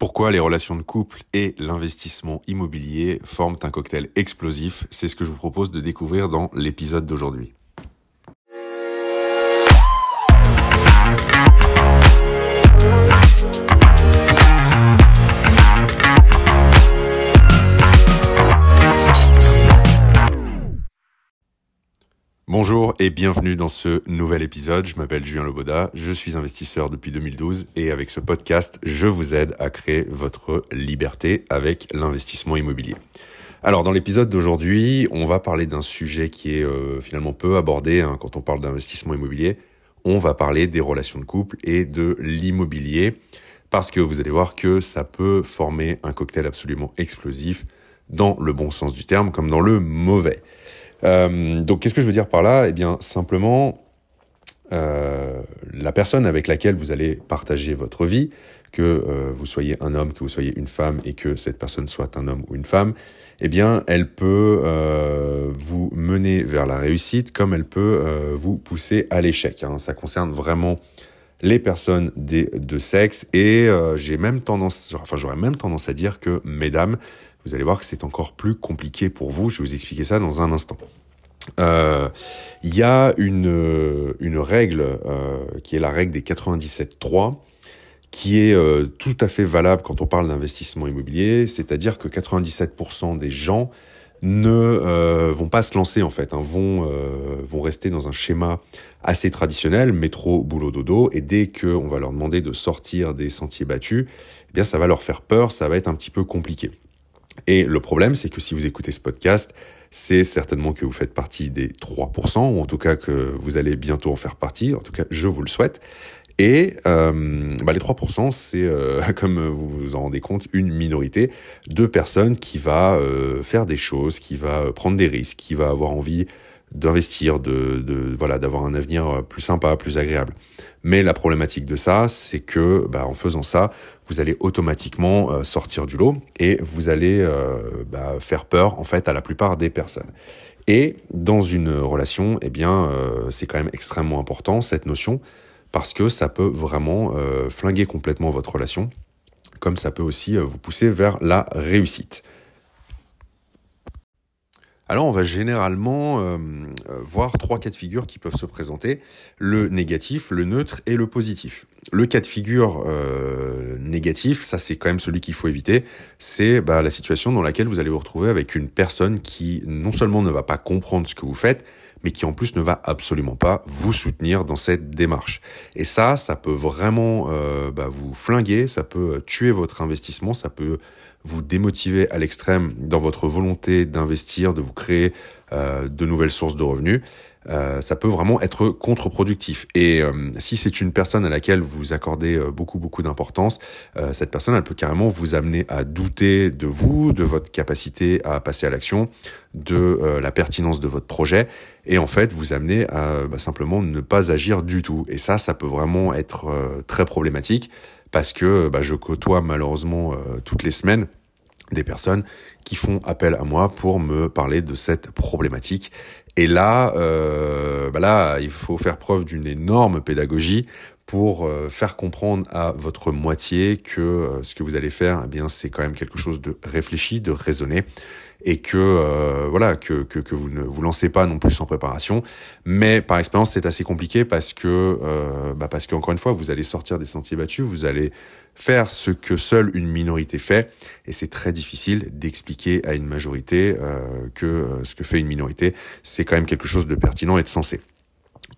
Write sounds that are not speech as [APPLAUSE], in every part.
Pourquoi les relations de couple et l'investissement immobilier forment un cocktail explosif? C'est ce que je vous propose de découvrir dans l'épisode d'aujourd'hui. Bonjour et bienvenue dans ce nouvel épisode. Je m'appelle Julien Loboda, je suis investisseur depuis 2012 et avec ce podcast, je vous aide à créer votre liberté avec l'investissement immobilier. Alors dans l'épisode d'aujourd'hui, on va parler d'un sujet qui est euh, finalement peu abordé hein, quand on parle d'investissement immobilier. On va parler des relations de couple et de l'immobilier parce que vous allez voir que ça peut former un cocktail absolument explosif dans le bon sens du terme comme dans le mauvais. Euh, donc, qu'est-ce que je veux dire par là? Eh bien, simplement, euh, la personne avec laquelle vous allez partager votre vie, que euh, vous soyez un homme, que vous soyez une femme et que cette personne soit un homme ou une femme, eh bien, elle peut vous mener vers la réussite comme elle peut vous pousser à l'échec. Hein. Ça concerne vraiment les personnes des deux sexes et j'ai même tendance, enfin, j'aurais même tendance à dire que, mesdames, vous allez voir que c'est encore plus compliqué pour vous. Je vais vous expliquer ça dans un instant. Euh, il y a une, une règle euh, qui est la règle des 97.3 qui est euh, tout à fait valable quand on parle d'investissement immobilier, c'est-à-dire que 97% des gens ne euh, vont pas se lancer en fait, hein, vont, euh, vont rester dans un schéma assez traditionnel, métro, boulot, dodo, et dès qu'on va leur demander de sortir des sentiers battus, eh bien ça va leur faire peur, ça va être un petit peu compliqué. Et le problème, c'est que si vous écoutez ce podcast, c'est certainement que vous faites partie des 3%, ou en tout cas que vous allez bientôt en faire partie, en tout cas je vous le souhaite. Et euh, bah les 3%, c'est, euh, [LAUGHS] comme vous vous en rendez compte, une minorité de personnes qui va euh, faire des choses, qui va prendre des risques, qui va avoir envie d'investir, de, voilà, d'avoir un avenir plus sympa, plus agréable. Mais la problématique de ça, c'est que bah, en faisant ça, vous allez automatiquement euh, sortir du lot et vous allez euh, bah, faire peur en fait à la plupart des personnes. Et dans une relation, eh bien, euh, c'est quand même extrêmement important cette notion parce que ça peut vraiment flinguer complètement votre relation, comme ça peut aussi vous pousser vers la réussite. Alors on va généralement euh, voir trois cas de figure qui peuvent se présenter, le négatif, le neutre et le positif. Le cas de figure euh, négatif, ça c'est quand même celui qu'il faut éviter, c'est bah, la situation dans laquelle vous allez vous retrouver avec une personne qui non seulement ne va pas comprendre ce que vous faites, mais qui en plus ne va absolument pas vous soutenir dans cette démarche. Et ça, ça peut vraiment euh, bah, vous flinguer, ça peut tuer votre investissement, ça peut vous démotiver à l'extrême dans votre volonté d'investir, de vous créer euh, de nouvelles sources de revenus. Euh, ça peut vraiment être contre-productif. Et euh, si c'est une personne à laquelle vous accordez euh, beaucoup beaucoup d'importance, euh, cette personne elle peut carrément vous amener à douter de vous, de votre capacité à passer à l'action, de la pertinence de votre projet, et en fait vous amener à bah, simplement ne pas agir du tout. Et ça, ça peut vraiment être très problématique parce que bah, je côtoie malheureusement toutes les semaines des personnes qui font appel à moi pour me parler de cette problématique et là, euh, bah il faut faire preuve d'une énorme pédagogie pour euh, faire comprendre à votre moitié que euh, ce que vous allez faire, eh bien, c'est quand même quelque chose de réfléchi, de raisonné, et que euh, voilà, que, que, que, vous ne vous lancez pas non plus sans préparation. Mais par expérience, c'est assez compliqué parce que bah parce qu'encore une fois, vous allez sortir des sentiers battus, vous allez faire ce que seule une minorité fait, et c'est très difficile d'expliquer à une majorité euh, que euh, ce que fait une minorité, c'est quand même quelque chose de pertinent et de sensé.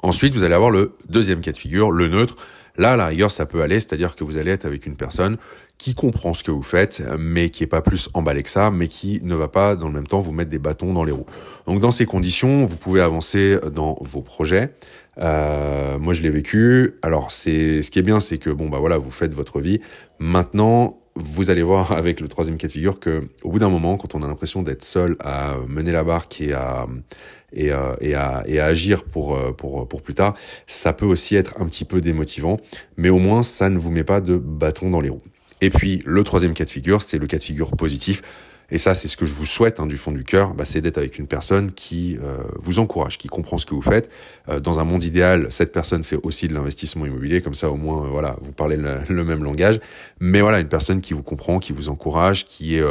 Ensuite, vous allez avoir le deuxième cas de figure, le neutre. Là, à la rigueur, ça peut aller, c'est-à-dire que vous allez être avec une personne qui comprend ce que vous faites, mais qui est pas plus emballé que ça, mais qui ne va pas dans le même temps vous mettre des bâtons dans les roues. Donc dans ces conditions, vous pouvez avancer dans vos projets. Euh, moi, je l'ai vécu. Alors, c'est ce qui est bien, c'est que bon bah voilà, vous faites votre vie. Maintenant, vous allez voir [LAUGHS] avec le troisième cas de figure que au bout d'un moment, quand on a l'impression d'être seul à mener la barque et à et, euh, et, à, et à agir pour, euh, pour, pour plus tard, ça peut aussi être un petit peu démotivant, mais au moins ça ne vous met pas de bâton dans les roues. Et puis le troisième cas de figure, c'est le cas de figure positif. et ça c'est ce que je vous souhaite hein, du fond du cœur, bah, c'est d'être avec une personne qui euh, vous encourage, qui comprend ce que vous faites. Euh, dans un monde idéal, cette personne fait aussi de l'investissement immobilier, comme ça au moins voilà, vous parlez le, le, même langage. Mais voilà, une personne qui vous comprend, qui vous encourage, qui est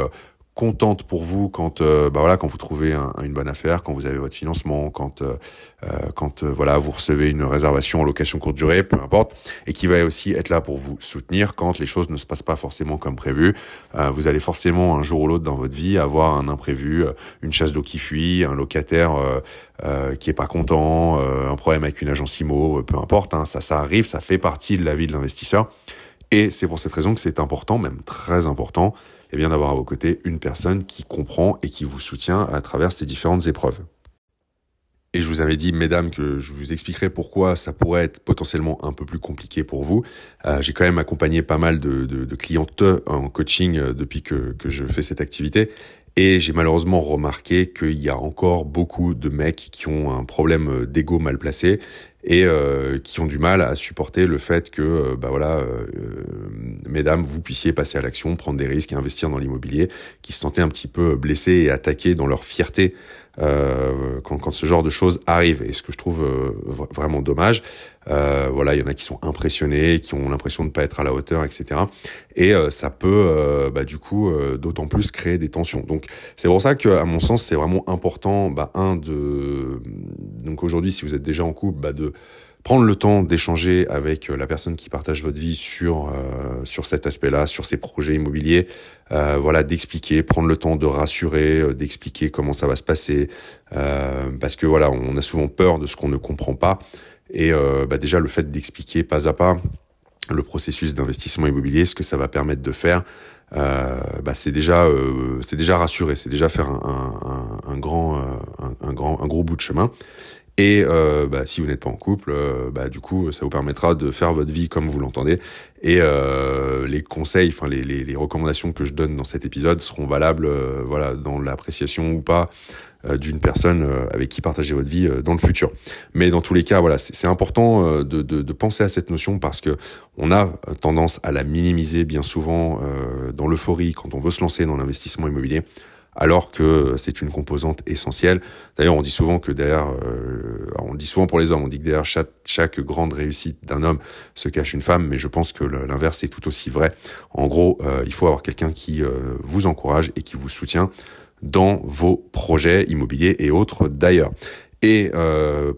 contente pour vous quand euh, bah voilà quand vous trouvez une bonne affaire, quand vous avez votre financement, quand euh, euh quand euh, voilà vous recevez une réservation en location courte durée, peu importe, et qui va aussi être là pour vous soutenir quand les choses ne se passent pas forcément comme prévu. vous allez forcément un jour ou l'autre dans votre vie avoir un imprévu, une chasse d'eau qui fuit, un locataire qui est pas content, un problème avec une agence IMO, peu importe. Hein, ça ça arrive, ça fait partie de la vie de l'investisseur. Et c'est pour cette raison que c'est important, même très important, et bien d'avoir à vos côtés une personne qui comprend et qui vous soutient à travers ces différentes épreuves. Et je vous avais dit, mesdames, que je vous expliquerai pourquoi ça pourrait être potentiellement un peu plus compliqué pour vous. Euh, J'ai quand même accompagné pas mal de, de, clientes en coaching euh, depuis que, que je fais cette activité. Et j'ai malheureusement remarqué qu'il y a encore beaucoup de mecs qui ont un problème d'ego mal placé et euh, qui ont du mal à supporter le fait que, euh, bah voilà, euh, mesdames, vous puissiez passer à l'action, prendre des risques et investir dans l'immobilier, qui se sentaient un petit peu blessés et attaqués dans leur fierté euh, quand, quand, ce genre de choses arrive. Et ce que je trouve euh, vraiment dommage, euh, voilà, il y en a qui sont impressionnés, qui ont l'impression de ne pas être à la hauteur, etc. Et ça peut, bah, du coup, d'autant plus créer des tensions. Donc, c'est pour ça que, à mon sens, c'est vraiment important, bah, un de, donc aujourd'hui, si vous êtes déjà en couple, bah, de prendre le temps d'échanger avec euh, la personne qui partage votre vie sur euh, sur cet aspect-là, sur ses projets immobiliers, euh, voilà, d'expliquer, prendre le temps de rassurer, euh, d'expliquer comment ça va se passer, parce que voilà, on a souvent peur de ce qu'on ne comprend pas, et bah, déjà le fait d'expliquer pas à pas le processus d'investissement immobilier, ce que ça va permettre de faire, euh, bah c'est déjà c'est déjà rassuré, c'est déjà faire un, un, un grand un, grand un gros bout de chemin. Et euh, bah, si vous n'êtes pas en couple, euh, bah, du coup, ça vous permettra de faire votre vie comme vous l'entendez. Et euh, les conseils, enfin les, les, les, recommandations que je donne dans cet épisode seront valables, euh, voilà, dans l'appréciation ou pas euh, d'une personne avec qui partager votre vie dans le futur. Mais dans tous les cas, voilà, c'est important de, de, de, penser à cette notion parce que on a tendance à la minimiser bien souvent dans l'euphorie quand on veut se lancer dans l'investissement immobilier alors que c'est une composante essentielle. D'ailleurs, on dit souvent que derrière, euh, on dit souvent pour les hommes, on dit que derrière chaque, grande réussite d'un homme se cache une femme, mais je pense que l'inverse est tout aussi vrai. En gros, euh, il faut avoir quelqu'un qui euh, vous encourage et qui vous soutient dans vos projets immobiliers et autres d'ailleurs. Et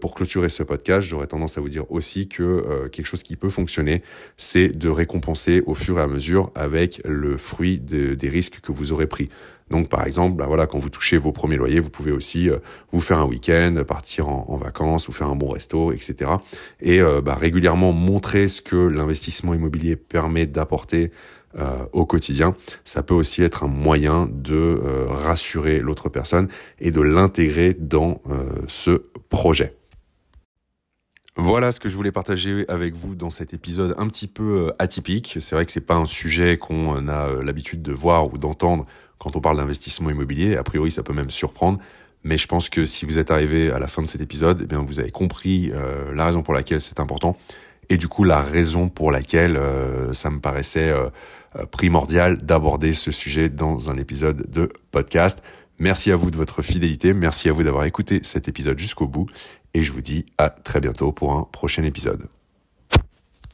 pour clôturer ce podcast, j'aurais tendance à vous dire aussi que quelque chose qui peut fonctionner, c'est de récompenser au fur et à mesure avec le fruit des risques que vous aurez pris. Donc par exemple, bah voilà, quand vous touchez vos premiers loyers, vous pouvez aussi euh, vous faire un week-end, partir en, vacances, vous faire un bon resto, etc. Et euh, bah, régulièrement montrer ce que l'investissement immobilier permet d'apporter euh, au quotidien. Ça peut aussi être un moyen de rassurer l'autre personne et de l'intégrer dans ce projet. Voilà ce que je voulais partager avec vous dans cet épisode un petit peu atypique. C'est vrai que c'est pas un sujet qu'on a l'habitude de voir ou d'entendre quand on parle d'investissement immobilier. A priori, ça peut même surprendre. Mais je pense que si vous êtes arrivé à la fin de cet épisode, eh vous avez compris euh, la raison pour laquelle c'est important et du coup la raison pour laquelle euh, ça me paraissait euh, primordial d'aborder ce sujet dans un épisode de podcast. Merci à vous de votre fidélité, merci à vous d'avoir écouté cet épisode jusqu'au bout et je vous dis à très bientôt pour un prochain épisode.